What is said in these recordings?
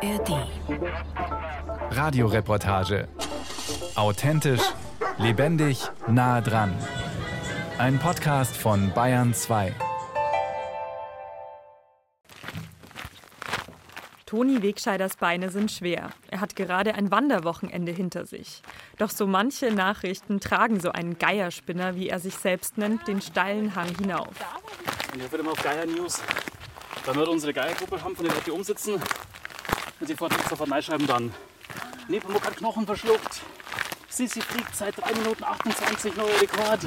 ARD. Radioreportage. Authentisch, lebendig, nah dran. Ein Podcast von Bayern 2. Toni Wegscheiders Beine sind schwer. Er hat gerade ein Wanderwochenende hinter sich. Doch so manche Nachrichten tragen so einen Geierspinner, wie er sich selbst nennt, den steilen Hang hinauf. Und hier wird immer auf Geier News. Wenn wir unsere Geiergruppe haben, von denen wir umsitzen, und sie sofort, sofort reinschreiben dann. Nepomuk hat Knochen verschluckt. Sissi fliegt seit 3 Minuten 28 neuer Rekord.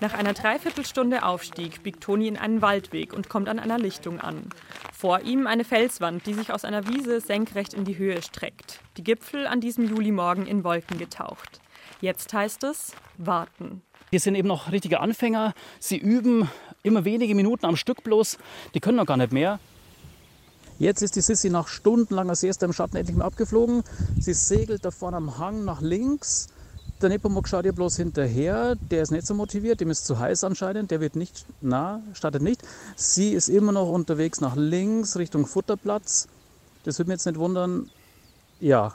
Nach einer Dreiviertelstunde Aufstieg biegt Toni in einen Waldweg und kommt an einer Lichtung an. Vor ihm eine Felswand, die sich aus einer Wiese senkrecht in die Höhe streckt. Die Gipfel an diesem Julimorgen in Wolken getaucht. Jetzt heißt es warten. Wir sind eben noch richtige Anfänger. Sie üben immer wenige Minuten am Stück bloß. Die können noch gar nicht mehr. Jetzt ist die Sissi nach stundenlanger Siesta im Schatten endlich mal abgeflogen. Sie segelt da vorne am Hang nach links. Der Nepomuk schaut ihr bloß hinterher. Der ist nicht so motiviert, dem ist zu heiß anscheinend. Der wird nicht, na, startet nicht. Sie ist immer noch unterwegs nach links Richtung Futterplatz. Das würde mich jetzt nicht wundern. Ja,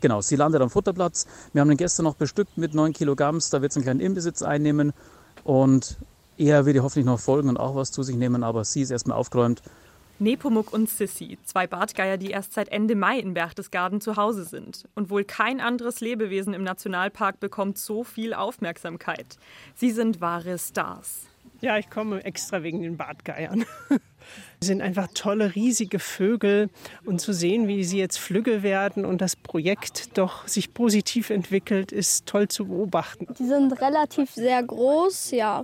genau, sie landet am Futterplatz. Wir haben den gestern noch bestückt mit 9 Kilogramm. Da wird es einen kleinen Imbesitz einnehmen. Und er wird ihr hoffentlich noch folgen und auch was zu sich nehmen. Aber sie ist erstmal aufgeräumt. Nepomuk und Sissy, zwei Bartgeier, die erst seit Ende Mai in Berchtesgaden zu Hause sind. Und wohl kein anderes Lebewesen im Nationalpark bekommt so viel Aufmerksamkeit. Sie sind wahre Stars. Ja, ich komme extra wegen den Bartgeiern. Sie sind einfach tolle, riesige Vögel. Und zu sehen, wie sie jetzt flügge werden und das Projekt doch sich positiv entwickelt, ist toll zu beobachten. Die sind relativ sehr groß, ja.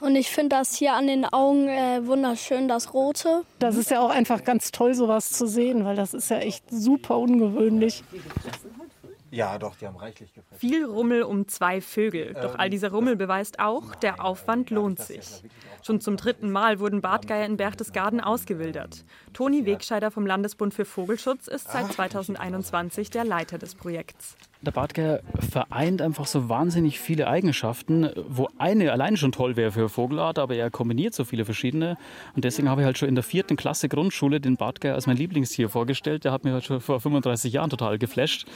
Und ich finde das hier an den Augen äh, wunderschön, das Rote. Das ist ja auch einfach ganz toll, sowas zu sehen, weil das ist ja echt super ungewöhnlich. Ja, doch, die haben reichlich gefressen. Viel Rummel um zwei Vögel. Doch all dieser Rummel beweist auch, der Aufwand lohnt sich. Schon zum dritten Mal wurden Bartgeier in Berchtesgaden ausgewildert. Toni Wegscheider vom Landesbund für Vogelschutz ist seit 2021 der Leiter des Projekts. Der Bartgeier vereint einfach so wahnsinnig viele Eigenschaften, wo eine allein schon toll wäre für Vogelart, aber er kombiniert so viele verschiedene. Und deswegen habe ich halt schon in der vierten Klasse Grundschule den Bartgeier als mein Lieblingstier vorgestellt. Der hat mich halt schon vor 35 Jahren total geflasht.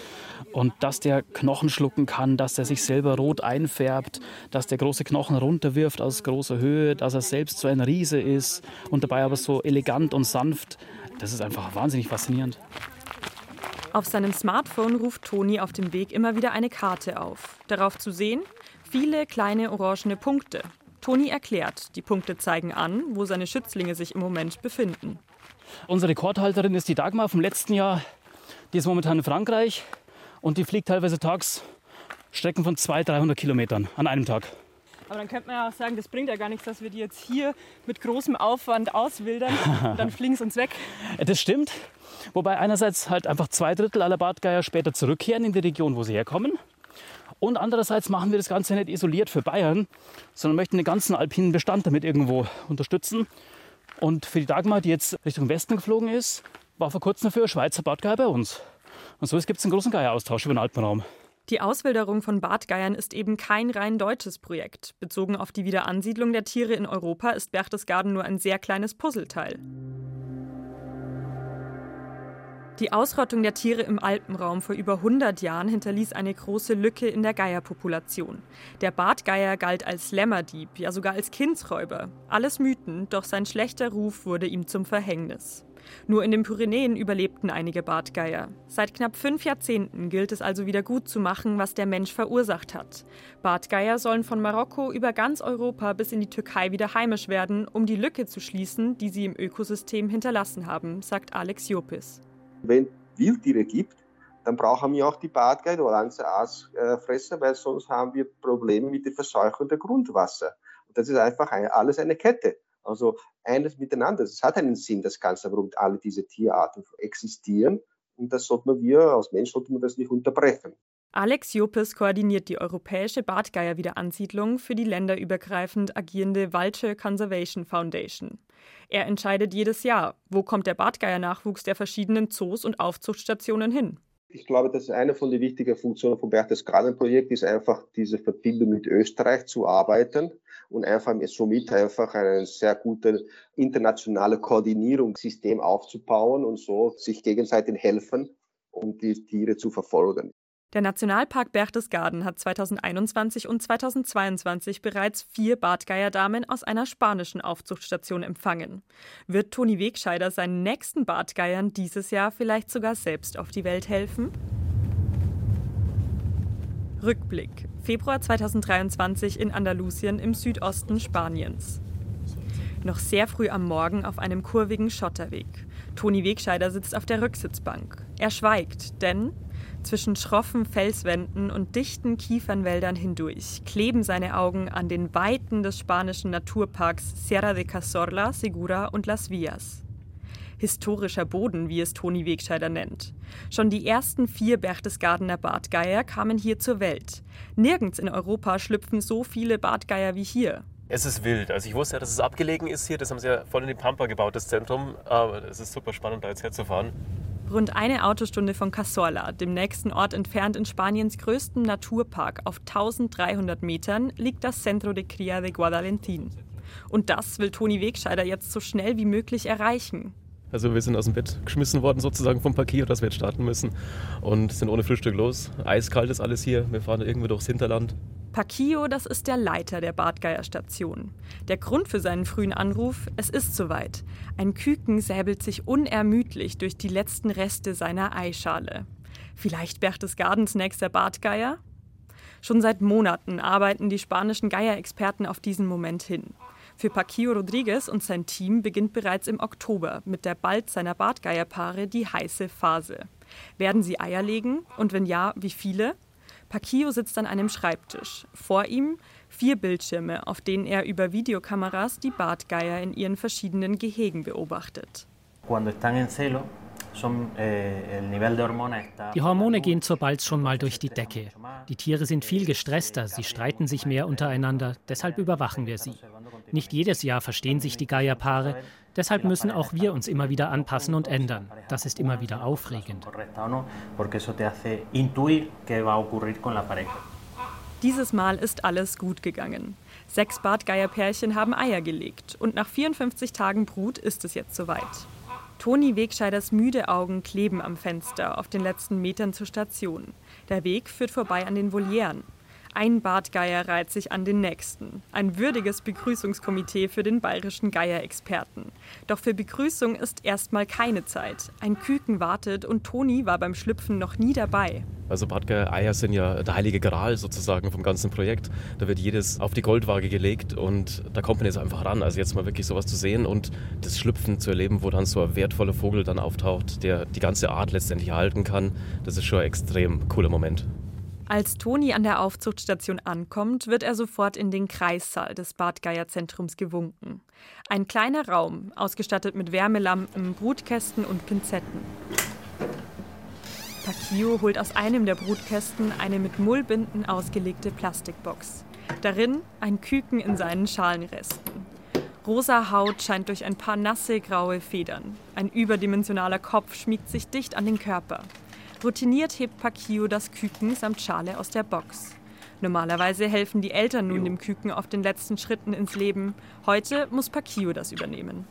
Und dass der Knochen schlucken kann, dass der sich selber rot einfärbt, dass der große Knochen runterwirft aus großer Höhe, dass er selbst so ein Riese ist und dabei aber so elegant und sanft, das ist einfach wahnsinnig faszinierend. Auf seinem Smartphone ruft Toni auf dem Weg immer wieder eine Karte auf. Darauf zu sehen, viele kleine orangene Punkte. Toni erklärt, die Punkte zeigen an, wo seine Schützlinge sich im Moment befinden. Unsere Rekordhalterin ist die Dagmar vom letzten Jahr. Die ist momentan in Frankreich und die fliegt teilweise tags Strecken von 200, 300 Kilometern an einem Tag. Aber dann könnte man ja auch sagen, das bringt ja gar nichts, dass wir die jetzt hier mit großem Aufwand auswildern. dann fliegen sie uns weg. Das stimmt. Wobei einerseits halt einfach zwei Drittel aller Bartgeier später zurückkehren in die Region, wo sie herkommen. Und andererseits machen wir das Ganze nicht isoliert für Bayern, sondern möchten den ganzen alpinen Bestand damit irgendwo unterstützen. Und für die Dagmar, die jetzt Richtung Westen geflogen ist, war vor kurzem dafür Schweizer Bartgeier bei uns. Und so gibt es einen großen Geieraustausch über den Alpenraum. Die Auswilderung von Bartgeiern ist eben kein rein deutsches Projekt. Bezogen auf die Wiederansiedlung der Tiere in Europa ist Berchtesgaden nur ein sehr kleines Puzzleteil. Die Ausrottung der Tiere im Alpenraum vor über 100 Jahren hinterließ eine große Lücke in der Geierpopulation. Der Bartgeier galt als Lämmerdieb, ja sogar als Kindsräuber. Alles Mythen, doch sein schlechter Ruf wurde ihm zum Verhängnis. Nur in den Pyrenäen überlebten einige Bartgeier. Seit knapp fünf Jahrzehnten gilt es also wieder gut zu machen, was der Mensch verursacht hat. Bartgeier sollen von Marokko über ganz Europa bis in die Türkei wieder heimisch werden, um die Lücke zu schließen, die sie im Ökosystem hinterlassen haben, sagt Alex Jopis. Wenn Wildtiere gibt, dann brauchen wir auch die Bartgeier oder ganze Aasfresser, weil sonst haben wir Probleme mit der Verseuchung der Grundwasser. Und das ist einfach alles eine Kette. Also eines miteinander. Es hat einen Sinn, das Ganze, warum alle diese Tierarten existieren. Und das sollte man wir, als Mensch, sollte man das nicht unterbrechen. Alex Jopes koordiniert die europäische Bartgeier-Wiederansiedlung für die länderübergreifend agierende Vulture Conservation Foundation. Er entscheidet jedes Jahr, wo kommt der Bartgeier-Nachwuchs der verschiedenen Zoos und Aufzuchtstationen hin. Ich glaube, das ist eine von den wichtigen Funktionen vom Berchtesgaden-Projekt, ist einfach diese Verbindung mit Österreich zu arbeiten und einfach somit einfach ein sehr gutes internationales Koordinierungssystem aufzubauen und so sich gegenseitig helfen, um die Tiere zu verfolgen. Der Nationalpark Berchtesgaden hat 2021 und 2022 bereits vier Bartgeierdamen aus einer spanischen Aufzuchtstation empfangen. Wird Toni Wegscheider seinen nächsten Bartgeiern dieses Jahr vielleicht sogar selbst auf die Welt helfen? Rückblick. Februar 2023 in Andalusien im Südosten Spaniens. Noch sehr früh am Morgen auf einem kurvigen Schotterweg. Toni Wegscheider sitzt auf der Rücksitzbank. Er schweigt, denn zwischen schroffen Felswänden und dichten Kiefernwäldern hindurch kleben seine Augen an den Weiten des spanischen Naturparks Sierra de Cazorla, Segura und Las Villas. Historischer Boden, wie es Toni Wegscheider nennt. Schon die ersten vier Berchtesgadener Bartgeier kamen hier zur Welt. Nirgends in Europa schlüpfen so viele Bartgeier wie hier. Es ist wild. Also ich wusste ja, dass es abgelegen ist hier. Das haben sie ja voll in die Pampa gebaut, das Zentrum. Aber es ist super spannend, da jetzt herzufahren. Rund eine Autostunde von Cazorla, dem nächsten Ort entfernt in Spaniens größtem Naturpark auf 1300 Metern, liegt das Centro de Cría de Guadalentín. Und das will Toni Wegscheider jetzt so schnell wie möglich erreichen. Also wir sind aus dem Bett geschmissen worden sozusagen vom Parkier, dass wir jetzt starten müssen und sind ohne Frühstück los. Eiskalt ist alles hier. Wir fahren irgendwie durchs Hinterland. Pakio, das ist der Leiter der Bartgeier-Station. Der Grund für seinen frühen Anruf, es ist soweit. Ein Küken säbelt sich unermüdlich durch die letzten Reste seiner Eischale. Vielleicht Berchtesgadens nächster Bartgeier? Schon seit Monaten arbeiten die spanischen Geierexperten auf diesen Moment hin. Für Paquillo Rodriguez und sein Team beginnt bereits im Oktober mit der bald seiner Bartgeierpaare die heiße Phase. Werden sie Eier legen und wenn ja, wie viele? Paquillo sitzt an einem Schreibtisch. Vor ihm vier Bildschirme, auf denen er über Videokameras die Bartgeier in ihren verschiedenen Gehegen beobachtet. Eh, die Hormone gehen zur Balz schon mal durch die Decke. Die Tiere sind viel gestresster, sie streiten sich mehr untereinander, deshalb überwachen wir sie. Nicht jedes Jahr verstehen sich die Geierpaare, deshalb müssen auch wir uns immer wieder anpassen und ändern. Das ist immer wieder aufregend. Dieses Mal ist alles gut gegangen. Sechs Bartgeierpärchen haben Eier gelegt und nach 54 Tagen Brut ist es jetzt soweit. Toni Wegscheiders müde Augen kleben am Fenster auf den letzten Metern zur Station. Der Weg führt vorbei an den Volieren. Ein Bartgeier reiht sich an den nächsten. Ein würdiges Begrüßungskomitee für den bayerischen Geierexperten. Doch für Begrüßung ist erstmal keine Zeit. Ein Küken wartet und Toni war beim Schlüpfen noch nie dabei. Also Bartgeier-Eier sind ja der heilige Gral sozusagen vom ganzen Projekt. Da wird jedes auf die Goldwaage gelegt und da kommt man jetzt einfach ran. Also jetzt mal wirklich sowas zu sehen und das Schlüpfen zu erleben, wo dann so ein wertvoller Vogel dann auftaucht, der die ganze Art letztendlich erhalten kann, das ist schon ein extrem cooler Moment. Als Toni an der Aufzuchtstation ankommt, wird er sofort in den Kreissaal des Bartgeier-Zentrums gewunken. Ein kleiner Raum, ausgestattet mit Wärmelampen, Brutkästen und Pinzetten. Takio holt aus einem der Brutkästen eine mit Mullbinden ausgelegte Plastikbox. Darin ein Küken in seinen Schalenresten. Rosa Haut scheint durch ein paar nasse graue Federn. Ein überdimensionaler Kopf schmiegt sich dicht an den Körper. Routiniert hebt Pakio das Küken samt Schale aus der Box. Normalerweise helfen die Eltern nun dem Küken auf den letzten Schritten ins Leben. Heute muss Pakio das übernehmen.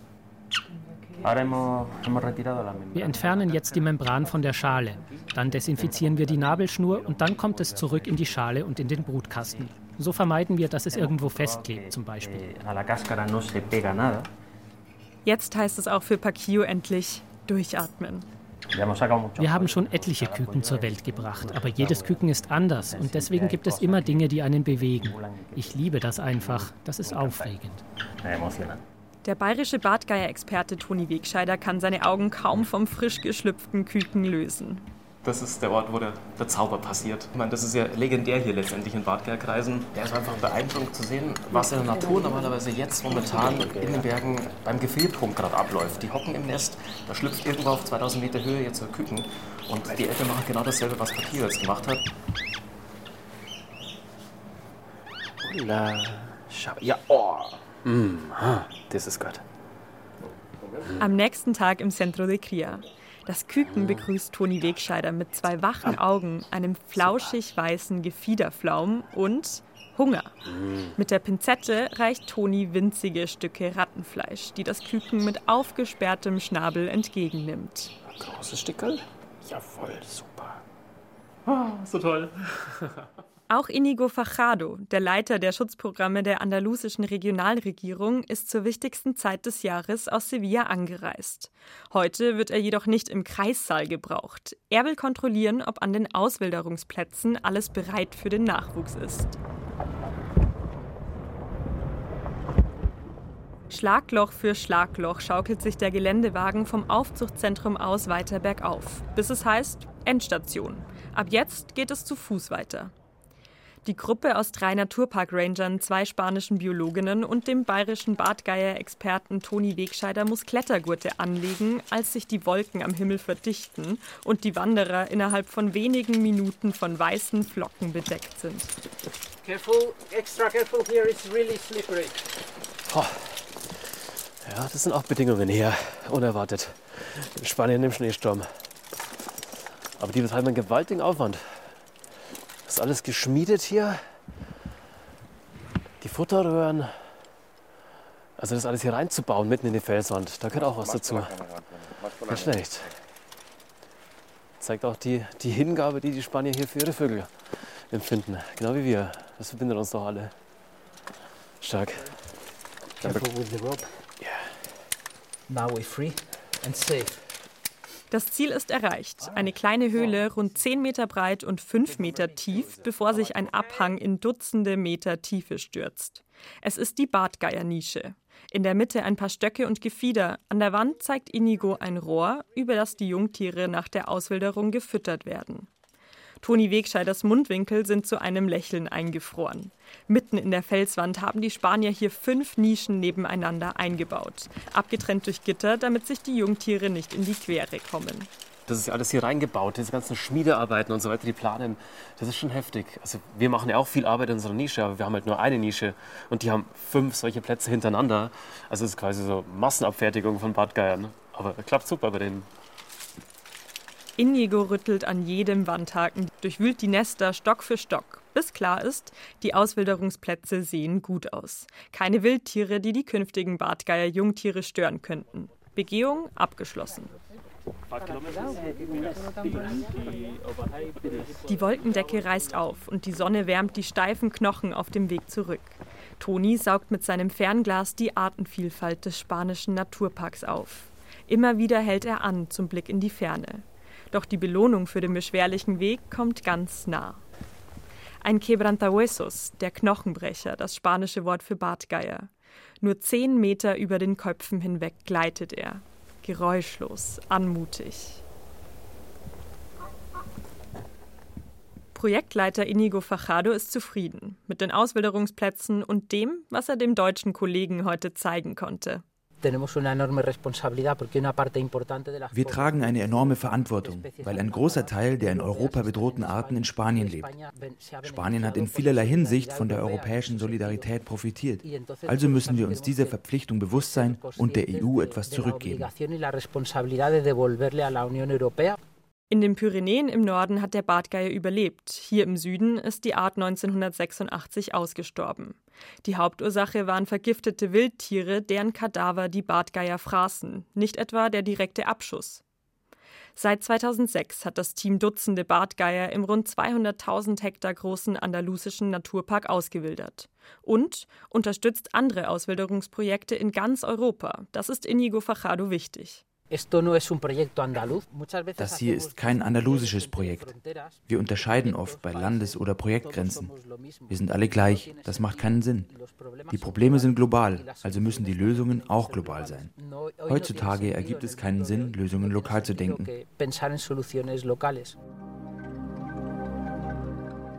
Wir entfernen jetzt die Membran von der Schale. Dann desinfizieren wir die Nabelschnur und dann kommt es zurück in die Schale und in den Brutkasten. So vermeiden wir, dass es irgendwo festklebt, zum Beispiel. Jetzt heißt es auch für Pakio endlich durchatmen. Wir haben schon etliche Küken zur Welt gebracht, aber jedes Küken ist anders und deswegen gibt es immer Dinge, die einen bewegen. Ich liebe das einfach, das ist aufregend. Der bayerische Bartgeier-Experte Toni Wegscheider kann seine Augen kaum vom frisch geschlüpften Küken lösen. Das ist der Ort, wo der, der Zauber passiert. Ich meine, das ist ja legendär hier letztendlich in Bartgeierkreisen. Der ist einfach beeindruckend zu sehen, was in der Natur normalerweise jetzt momentan in den Bergen beim Gefrierpunkt gerade abläuft. Die hocken im Nest, da schlüpft irgendwo auf 2000 Meter Höhe jetzt ein Küken und die Eltern machen genau dasselbe, was Papier jetzt gemacht hat. Ja, oh. Mm, das ist gut. Am nächsten Tag im Centro de Cria. Das Küken begrüßt Toni Wegscheider mit zwei wachen Augen, einem flauschig weißen Gefiederflaum und Hunger. Mit der Pinzette reicht Toni winzige Stücke Rattenfleisch, die das Küken mit aufgesperrtem Schnabel entgegennimmt. Großes Stückel? Jawohl, super. Oh, so toll. Auch Inigo Fachado, der Leiter der Schutzprogramme der andalusischen Regionalregierung, ist zur wichtigsten Zeit des Jahres aus Sevilla angereist. Heute wird er jedoch nicht im Kreissaal gebraucht. Er will kontrollieren, ob an den Auswilderungsplätzen alles bereit für den Nachwuchs ist. Schlagloch für Schlagloch schaukelt sich der Geländewagen vom Aufzuchtzentrum aus weiter bergauf, bis es heißt Endstation. Ab jetzt geht es zu Fuß weiter. Die Gruppe aus drei Naturpark-Rangern, zwei spanischen Biologinnen und dem bayerischen Bartgeier-Experten Toni Wegscheider muss Klettergurte anlegen, als sich die Wolken am Himmel verdichten und die Wanderer innerhalb von wenigen Minuten von weißen Flocken bedeckt sind. Careful, extra careful here, it's really slippery. Oh. Ja, das sind auch Bedingungen hier, unerwartet. In Spanien im Schneesturm. Aber die betreiben einen gewaltigen Aufwand. Das ist alles geschmiedet hier. Die Futterröhren. Also das alles hier reinzubauen, mitten in die Felswand, da gehört auch was dazu. Nicht schlecht. Zeigt auch die, die Hingabe, die die Spanier hier für ihre Vögel empfinden. Genau wie wir. Das verbindet uns doch alle. Stark. Careful with the rope. Yeah. Now we're free and safe. Das Ziel ist erreicht. Eine kleine Höhle, rund 10 Meter breit und 5 Meter tief, bevor sich ein Abhang in Dutzende Meter Tiefe stürzt. Es ist die Bartgeiernische. In der Mitte ein paar Stöcke und Gefieder. An der Wand zeigt Inigo ein Rohr, über das die Jungtiere nach der Auswilderung gefüttert werden. Toni Wegscheiders Mundwinkel sind zu einem Lächeln eingefroren. Mitten in der Felswand haben die Spanier hier fünf Nischen nebeneinander eingebaut, abgetrennt durch Gitter, damit sich die Jungtiere nicht in die Quere kommen. Das ist alles hier reingebaut, diese ganzen Schmiedearbeiten und so weiter, die planen, das ist schon heftig. Also wir machen ja auch viel Arbeit in unserer Nische, aber wir haben halt nur eine Nische und die haben fünf solche Plätze hintereinander. Also es ist quasi so Massenabfertigung von Badgeiern. Aber klappt super bei denen. Inigo rüttelt an jedem Wandhaken, durchwühlt die Nester Stock für Stock, bis klar ist, die Auswilderungsplätze sehen gut aus. Keine Wildtiere, die die künftigen Bartgeier-Jungtiere stören könnten. Begehung abgeschlossen. Die Wolkendecke reißt auf und die Sonne wärmt die steifen Knochen auf dem Weg zurück. Toni saugt mit seinem Fernglas die Artenvielfalt des spanischen Naturparks auf. Immer wieder hält er an zum Blick in die Ferne. Doch die Belohnung für den beschwerlichen Weg kommt ganz nah. Ein Quebrantahuesos, der Knochenbrecher, das spanische Wort für Bartgeier. Nur zehn Meter über den Köpfen hinweg gleitet er. Geräuschlos, anmutig. Projektleiter Inigo Fachado ist zufrieden mit den Auswilderungsplätzen und dem, was er dem deutschen Kollegen heute zeigen konnte. Wir tragen eine enorme Verantwortung, weil ein großer Teil der in Europa bedrohten Arten in Spanien lebt. Spanien hat in vielerlei Hinsicht von der europäischen Solidarität profitiert. Also müssen wir uns dieser Verpflichtung bewusst sein und der EU etwas zurückgeben. In den Pyrenäen im Norden hat der Bartgeier überlebt. Hier im Süden ist die Art 1986 ausgestorben. Die Hauptursache waren vergiftete Wildtiere, deren Kadaver die Bartgeier fraßen, nicht etwa der direkte Abschuss. Seit 2006 hat das Team Dutzende Bartgeier im rund 200.000 Hektar großen andalusischen Naturpark ausgewildert und unterstützt andere Auswilderungsprojekte in ganz Europa. Das ist Inigo Fajado wichtig. Das hier ist kein andalusisches Projekt. Wir unterscheiden oft bei Landes- oder Projektgrenzen. Wir sind alle gleich. Das macht keinen Sinn. Die Probleme sind global, also müssen die Lösungen auch global sein. Heutzutage ergibt es keinen Sinn, Lösungen lokal zu denken.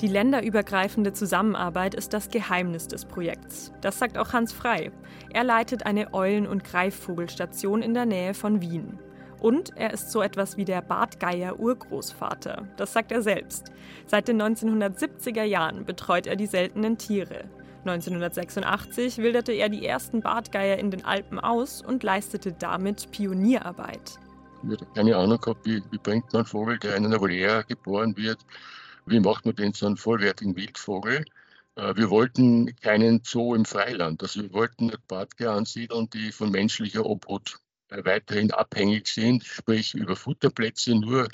Die länderübergreifende Zusammenarbeit ist das Geheimnis des Projekts. Das sagt auch Hans Frei. Er leitet eine Eulen- und Greifvogelstation in der Nähe von Wien. Und er ist so etwas wie der Bartgeier-Urgroßvater. Das sagt er selbst. Seit den 1970er Jahren betreut er die seltenen Tiere. 1986 wilderte er die ersten Bartgeier in den Alpen aus und leistete damit Pionierarbeit. Ich habe keine Ahnung gehabt, wie, wie bringt man einen Vogel, der in einer Voliere geboren wird, wie macht man den so einen vollwertigen Wildvogel? Äh, wir wollten keinen Zoo im Freiland. Also wir wollten Bartgeier ansiedeln, die von menschlicher Obhut äh, weiterhin abhängig sind, sprich über Futterplätze nur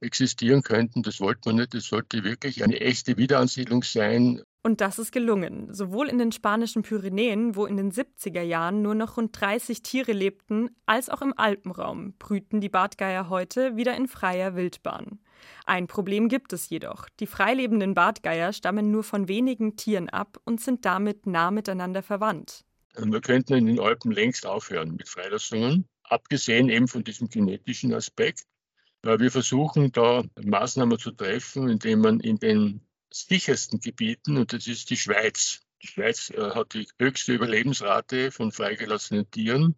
existieren könnten. Das wollte man nicht. Das sollte wirklich eine echte Wiederansiedlung sein. Und das ist gelungen, sowohl in den spanischen Pyrenäen, wo in den 70er Jahren nur noch rund 30 Tiere lebten, als auch im Alpenraum brüten die Bartgeier heute wieder in freier Wildbahn. Ein Problem gibt es jedoch. Die freilebenden Bartgeier stammen nur von wenigen Tieren ab und sind damit nah miteinander verwandt. Wir könnten in den Alpen längst aufhören mit Freilassungen, abgesehen eben von diesem genetischen Aspekt. Wir versuchen da Maßnahmen zu treffen, indem man in den sichersten Gebieten, und das ist die Schweiz. Die Schweiz äh, hat die höchste Überlebensrate von freigelassenen Tieren.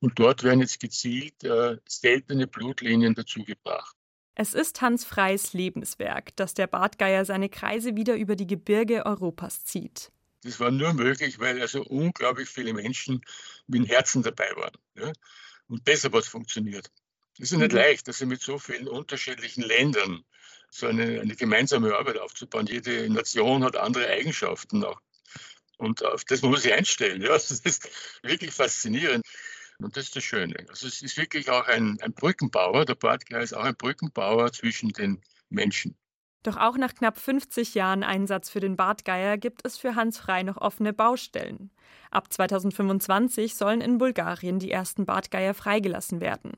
Und dort werden jetzt gezielt äh, seltene Blutlinien dazugebracht. Es ist Hans Freys Lebenswerk, dass der Bartgeier seine Kreise wieder über die Gebirge Europas zieht. Das war nur möglich, weil also unglaublich viele Menschen mit dem Herzen dabei waren. Ja? Und deshalb hat es funktioniert. Es ist nicht mhm. leicht, dass sie mit so vielen unterschiedlichen Ländern so eine, eine gemeinsame Arbeit aufzubauen. Jede Nation hat andere Eigenschaften auch. Und auf das muss man sich einstellen. Ja, das ist wirklich faszinierend. Und das ist das Schöne. Also es ist wirklich auch ein, ein Brückenbauer. Der Bartgeier ist auch ein Brückenbauer zwischen den Menschen. Doch auch nach knapp 50 Jahren Einsatz für den Bartgeier gibt es für Hans Frei noch offene Baustellen. Ab 2025 sollen in Bulgarien die ersten Bartgeier freigelassen werden.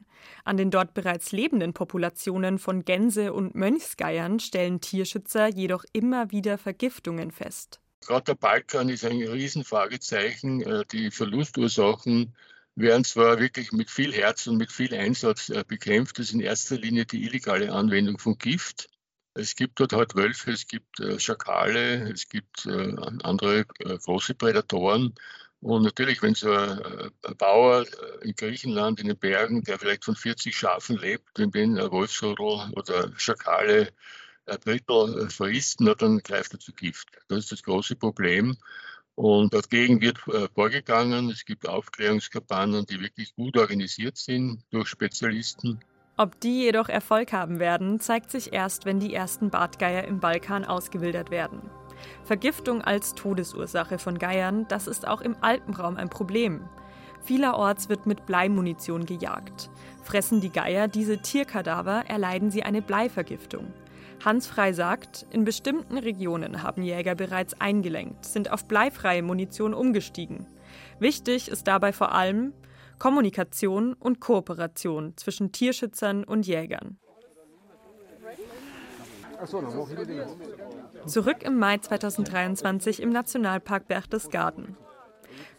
An den dort bereits lebenden Populationen von Gänse- und Mönchsgeiern stellen Tierschützer jedoch immer wieder Vergiftungen fest. Gerade der Balkan ist ein Riesenfragezeichen. Äh, die Verlustursachen werden zwar wirklich mit viel Herz und mit viel Einsatz äh, bekämpft. Das ist in erster Linie die illegale Anwendung von Gift. Es gibt dort halt Wölfe, es gibt äh, Schakale, es gibt äh, andere große Prädatoren. Und natürlich, wenn so ein, Bauer in Griechenland in den Bergen, der vielleicht von 40 Schafen lebt, wenn den ein Wolfsrudel oder Schakale ein Drittel frisst, dann greift er zu Gift. Das ist das große Problem. Und dagegen wird vorgegangen. Es gibt Aufklärungskampagnen, die wirklich gut organisiert sind durch Spezialisten. Ob die jedoch Erfolg haben werden, zeigt sich erst, wenn die ersten Bartgeier im Balkan ausgewildert werden. Vergiftung als Todesursache von Geiern, das ist auch im Alpenraum ein Problem. Vielerorts wird mit Bleimunition gejagt. Fressen die Geier diese Tierkadaver, erleiden sie eine Bleivergiftung. Hans Frei sagt, in bestimmten Regionen haben Jäger bereits eingelenkt, sind auf bleifreie Munition umgestiegen. Wichtig ist dabei vor allem, Kommunikation und Kooperation zwischen Tierschützern und Jägern. Zurück im Mai 2023 im Nationalpark Berchtesgaden.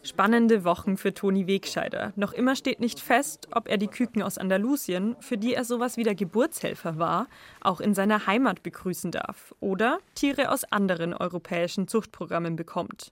Spannende Wochen für Toni Wegscheider. Noch immer steht nicht fest, ob er die Küken aus Andalusien, für die er sowas wie der Geburtshelfer war, auch in seiner Heimat begrüßen darf oder Tiere aus anderen europäischen Zuchtprogrammen bekommt.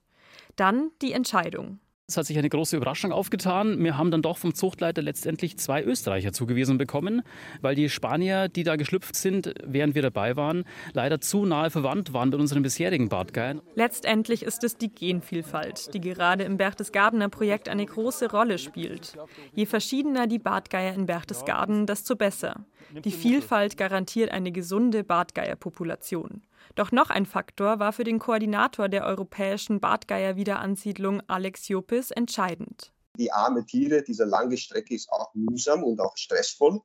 Dann die Entscheidung. Es hat sich eine große Überraschung aufgetan. Wir haben dann doch vom Zuchtleiter letztendlich zwei Österreicher zugewiesen bekommen, weil die Spanier, die da geschlüpft sind, während wir dabei waren, leider zu nahe verwandt waren mit unseren bisherigen Bartgeiern. Letztendlich ist es die Genvielfalt, die gerade im Berchtesgadener Projekt eine große Rolle spielt. Je verschiedener die Bartgeier in Berchtesgaden, desto besser. Die Vielfalt garantiert eine gesunde Bartgeierpopulation. Doch noch ein Faktor war für den Koordinator der europäischen Bartgeier-Wiederansiedlung Alex Jopis entscheidend. Die arme Tiere, diese lange Strecke ist auch mühsam und auch stressvoll.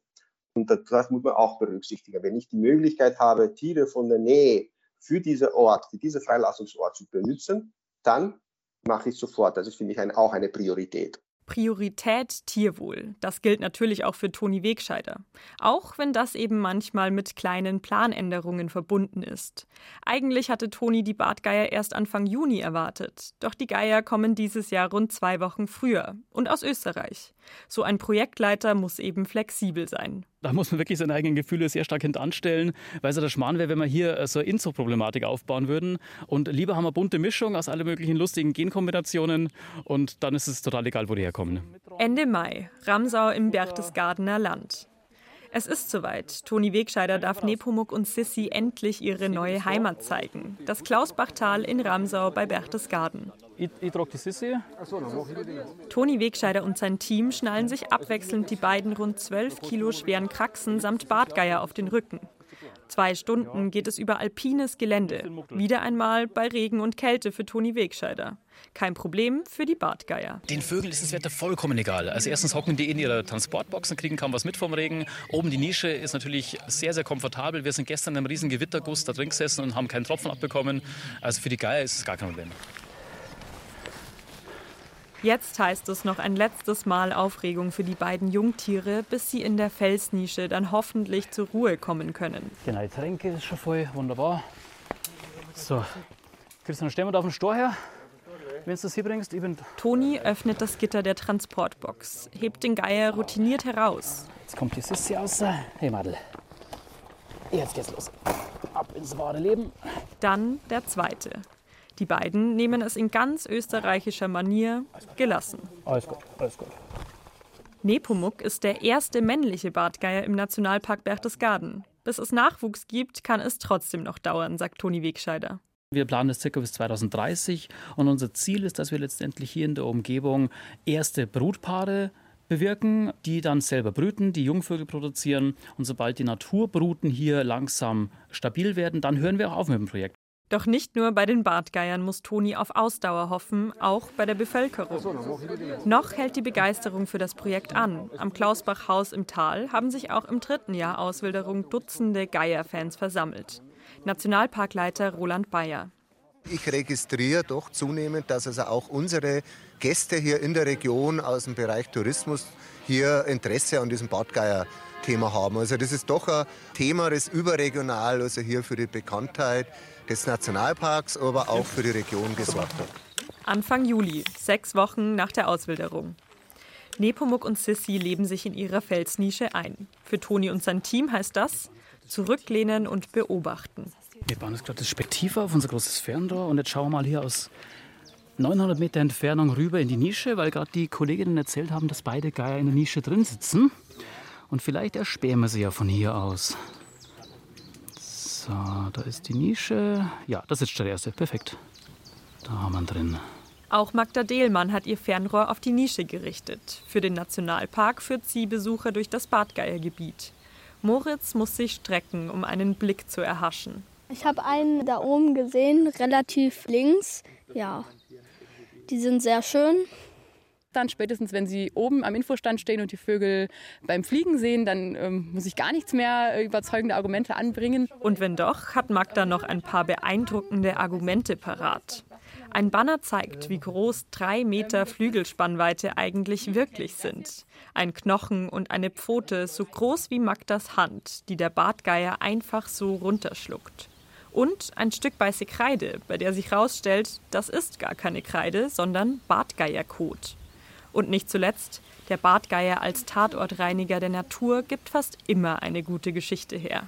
Und das muss man auch berücksichtigen. Wenn ich die Möglichkeit habe, Tiere von der Nähe für diesen Ort, für diesen Freilassungsort zu benutzen, dann mache ich sofort. Das ist, finde ich, ein, auch eine Priorität. Priorität Tierwohl. Das gilt natürlich auch für Toni Wegscheider. Auch wenn das eben manchmal mit kleinen Planänderungen verbunden ist. Eigentlich hatte Toni die Bartgeier erst Anfang Juni erwartet. Doch die Geier kommen dieses Jahr rund zwei Wochen früher und aus Österreich. So ein Projektleiter muss eben flexibel sein. Da muss man wirklich seine eigenen Gefühle sehr stark hintanstellen, weil es ja der Schmarrn wäre, wenn wir hier äh, so eine Inzo-Problematik aufbauen würden. Und lieber haben wir bunte Mischung aus allen möglichen lustigen Genkombinationen und dann ist es total egal, wo die herkommen. Ende Mai, Ramsau im Berchtesgadener Land. Es ist soweit. Toni Wegscheider darf Nepomuk und Sissi endlich ihre neue Heimat zeigen. Das Klausbachtal in Ramsau bei Berchtesgaden. Ich, ich trage die Sissi. Toni Wegscheider und sein Team schnallen sich abwechselnd die beiden rund 12 Kilo schweren Kraxen samt Bartgeier auf den Rücken. Zwei Stunden geht es über alpines Gelände. Wieder einmal bei Regen und Kälte für Toni Wegscheider. Kein Problem für die Bartgeier. Den Vögeln ist das Wetter vollkommen egal. Also erstens hocken die in ihrer Transportbox und kriegen kaum was mit vom Regen. Oben die Nische ist natürlich sehr, sehr komfortabel. Wir sind gestern in einem riesen Gewitterguss da drin gesessen und haben keinen Tropfen abbekommen. Also für die Geier ist es gar kein Problem. Jetzt heißt es noch ein letztes Mal Aufregung für die beiden Jungtiere, bis sie in der Felsnische dann hoffentlich zur Ruhe kommen können. Genau, die Tränke ist schon voll, wunderbar. So, Christian, stellen wir da auf den Stor her. Wenn du das hier bringst, ich bin. Toni öffnet das Gitter der Transportbox, hebt den Geier routiniert heraus. Jetzt kommt die Sissi raus. Hey Madel. Jetzt geht's los. Ab ins wahre Leben. Dann der zweite. Die beiden nehmen es in ganz österreichischer Manier gelassen. Alles gut, alles gut. Nepomuk ist der erste männliche Bartgeier im Nationalpark Berchtesgaden. Bis es Nachwuchs gibt, kann es trotzdem noch dauern, sagt Toni Wegscheider. Wir planen das circa bis 2030 und unser Ziel ist, dass wir letztendlich hier in der Umgebung erste Brutpaare bewirken, die dann selber brüten, die Jungvögel produzieren und sobald die Naturbruten hier langsam stabil werden, dann hören wir auch auf mit dem Projekt. Doch nicht nur bei den Bartgeiern muss Toni auf Ausdauer hoffen, auch bei der Bevölkerung. Noch hält die Begeisterung für das Projekt an. Am Klausbach-Haus im Tal haben sich auch im dritten Jahr Auswilderung Dutzende Geierfans versammelt. Nationalparkleiter Roland Bayer. Ich registriere doch zunehmend, dass also auch unsere Gäste hier in der Region aus dem Bereich Tourismus hier Interesse an diesem Bartgeier-Thema haben. Also das ist doch ein Thema, das überregional, also hier für die Bekanntheit des Nationalparks, aber auch für die Region gesorgt hat. Anfang Juli, sechs Wochen nach der Auswilderung. Nepomuk und Sissi leben sich in ihrer Felsnische ein. Für Toni und sein Team heißt das zurücklehnen und beobachten. Wir bauen jetzt gerade das Spektiv auf, unser großes Fernrohr. Und jetzt schauen wir mal hier aus 900 Meter Entfernung rüber in die Nische, weil gerade die Kolleginnen erzählt haben, dass beide Geier in der Nische drin sitzen. Und vielleicht erspähen wir sie ja von hier aus. So, da ist die Nische. Ja, das ist der erste. Perfekt. Da haben wir ihn drin. Auch Magda Dehlmann hat ihr Fernrohr auf die Nische gerichtet. Für den Nationalpark führt sie Besucher durch das Badgeiergebiet. Moritz muss sich strecken, um einen Blick zu erhaschen. Ich habe einen da oben gesehen, relativ links. Ja, die sind sehr schön dann spätestens, wenn sie oben am Infostand stehen und die Vögel beim Fliegen sehen, dann ähm, muss ich gar nichts mehr äh, überzeugende Argumente anbringen. Und wenn doch, hat Magda noch ein paar beeindruckende Argumente parat. Ein Banner zeigt, wie groß drei Meter Flügelspannweite eigentlich wirklich sind. Ein Knochen und eine Pfote so groß wie Magdas Hand, die der Bartgeier einfach so runterschluckt. Und ein Stück weiße Kreide, bei der sich herausstellt, das ist gar keine Kreide, sondern Bartgeierkot. Und nicht zuletzt, der Bartgeier als Tatortreiniger der Natur gibt fast immer eine gute Geschichte her.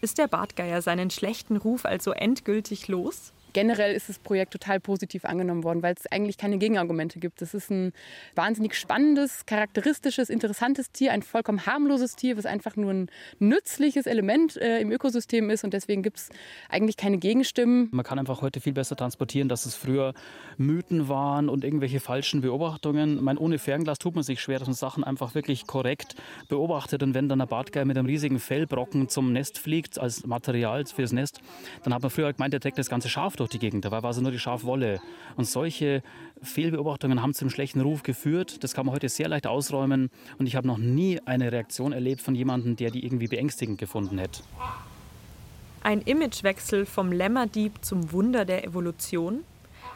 Ist der Bartgeier seinen schlechten Ruf also endgültig los? Generell ist das Projekt total positiv angenommen worden, weil es eigentlich keine Gegenargumente gibt. Es ist ein wahnsinnig spannendes, charakteristisches, interessantes Tier, ein vollkommen harmloses Tier, was einfach nur ein nützliches Element äh, im Ökosystem ist und deswegen gibt es eigentlich keine Gegenstimmen. Man kann einfach heute viel besser transportieren, dass es früher Mythen waren und irgendwelche falschen Beobachtungen. Ich meine, ohne Fernglas tut man sich schwer, dass man Sachen einfach wirklich korrekt beobachtet und wenn dann ein Bartgeier mit einem riesigen Fellbrocken zum Nest fliegt als Material für das Nest, dann hat man früher gemeint, der trägt das ganze Schaf durch die Gegend. Dabei war es nur die Schafwolle. Und solche Fehlbeobachtungen haben zum schlechten Ruf geführt. Das kann man heute sehr leicht ausräumen. Und ich habe noch nie eine Reaktion erlebt von jemandem, der die irgendwie beängstigend gefunden hätte. Ein Imagewechsel vom Lämmerdieb zum Wunder der Evolution?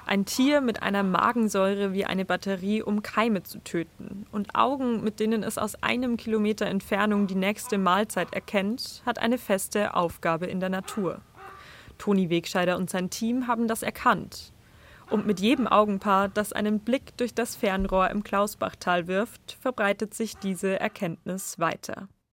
Ein Tier mit einer Magensäure wie eine Batterie, um Keime zu töten. Und Augen, mit denen es aus einem Kilometer Entfernung die nächste Mahlzeit erkennt, hat eine feste Aufgabe in der Natur. Toni Wegscheider und sein Team haben das erkannt. Und mit jedem Augenpaar, das einen Blick durch das Fernrohr im Klausbachtal wirft, verbreitet sich diese Erkenntnis weiter.